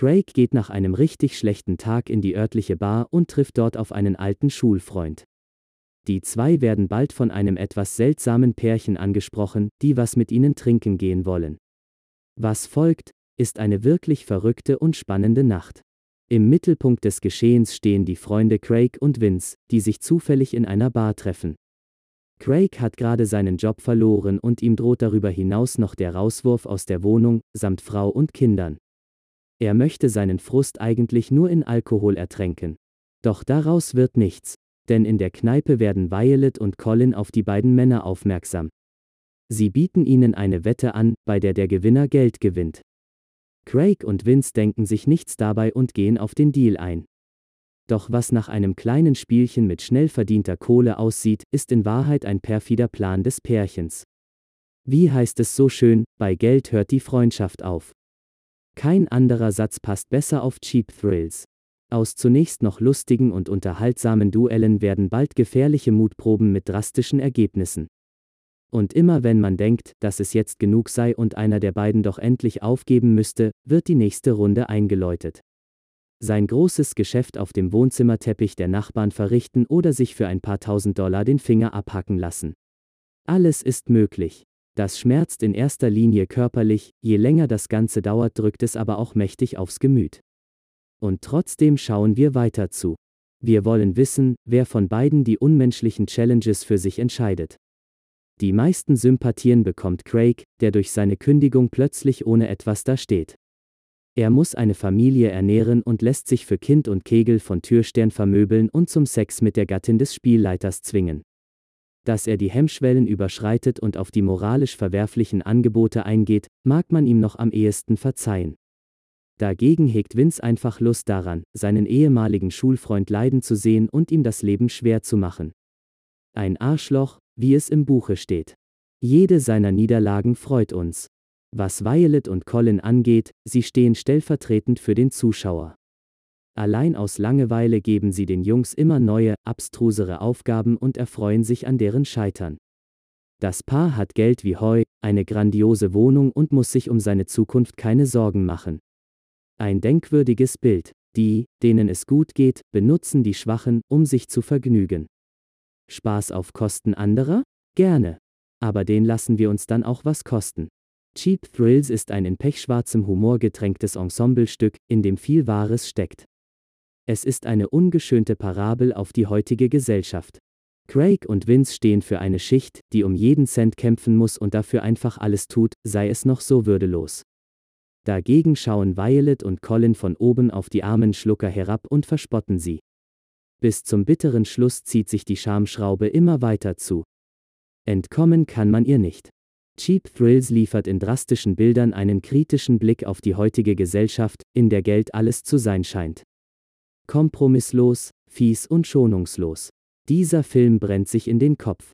Craig geht nach einem richtig schlechten Tag in die örtliche Bar und trifft dort auf einen alten Schulfreund. Die zwei werden bald von einem etwas seltsamen Pärchen angesprochen, die was mit ihnen trinken gehen wollen. Was folgt, ist eine wirklich verrückte und spannende Nacht. Im Mittelpunkt des Geschehens stehen die Freunde Craig und Vince, die sich zufällig in einer Bar treffen. Craig hat gerade seinen Job verloren und ihm droht darüber hinaus noch der Rauswurf aus der Wohnung, samt Frau und Kindern. Er möchte seinen Frust eigentlich nur in Alkohol ertränken. Doch daraus wird nichts, denn in der Kneipe werden Violet und Colin auf die beiden Männer aufmerksam. Sie bieten ihnen eine Wette an, bei der der Gewinner Geld gewinnt. Craig und Vince denken sich nichts dabei und gehen auf den Deal ein. Doch was nach einem kleinen Spielchen mit schnell verdienter Kohle aussieht, ist in Wahrheit ein perfider Plan des Pärchens. Wie heißt es so schön, bei Geld hört die Freundschaft auf. Kein anderer Satz passt besser auf Cheap Thrills. Aus zunächst noch lustigen und unterhaltsamen Duellen werden bald gefährliche Mutproben mit drastischen Ergebnissen. Und immer wenn man denkt, dass es jetzt genug sei und einer der beiden doch endlich aufgeben müsste, wird die nächste Runde eingeläutet sein großes Geschäft auf dem Wohnzimmerteppich der Nachbarn verrichten oder sich für ein paar tausend Dollar den Finger abhacken lassen. Alles ist möglich. Das schmerzt in erster Linie körperlich, je länger das Ganze dauert, drückt es aber auch mächtig aufs Gemüt. Und trotzdem schauen wir weiter zu. Wir wollen wissen, wer von beiden die unmenschlichen Challenges für sich entscheidet. Die meisten Sympathien bekommt Craig, der durch seine Kündigung plötzlich ohne etwas dasteht. Er muss eine Familie ernähren und lässt sich für Kind und Kegel von Türstern vermöbeln und zum Sex mit der Gattin des Spielleiters zwingen. Dass er die Hemmschwellen überschreitet und auf die moralisch verwerflichen Angebote eingeht, mag man ihm noch am ehesten verzeihen. Dagegen hegt Vince einfach Lust daran, seinen ehemaligen Schulfreund leiden zu sehen und ihm das Leben schwer zu machen. Ein Arschloch, wie es im Buche steht. Jede seiner Niederlagen freut uns. Was Violet und Colin angeht, sie stehen stellvertretend für den Zuschauer. Allein aus Langeweile geben sie den Jungs immer neue, abstrusere Aufgaben und erfreuen sich an deren Scheitern. Das Paar hat Geld wie Heu, eine grandiose Wohnung und muss sich um seine Zukunft keine Sorgen machen. Ein denkwürdiges Bild. Die, denen es gut geht, benutzen die Schwachen, um sich zu vergnügen. Spaß auf Kosten anderer? Gerne. Aber den lassen wir uns dann auch was kosten. Cheap Thrills ist ein in pechschwarzem Humor getränktes Ensemblestück, in dem viel Wahres steckt. Es ist eine ungeschönte Parabel auf die heutige Gesellschaft. Craig und Vince stehen für eine Schicht, die um jeden Cent kämpfen muss und dafür einfach alles tut, sei es noch so würdelos. Dagegen schauen Violet und Colin von oben auf die armen Schlucker herab und verspotten sie. Bis zum bitteren Schluss zieht sich die Schamschraube immer weiter zu. Entkommen kann man ihr nicht. Cheap Thrills liefert in drastischen Bildern einen kritischen Blick auf die heutige Gesellschaft, in der Geld alles zu sein scheint. Kompromisslos, fies und schonungslos. Dieser Film brennt sich in den Kopf.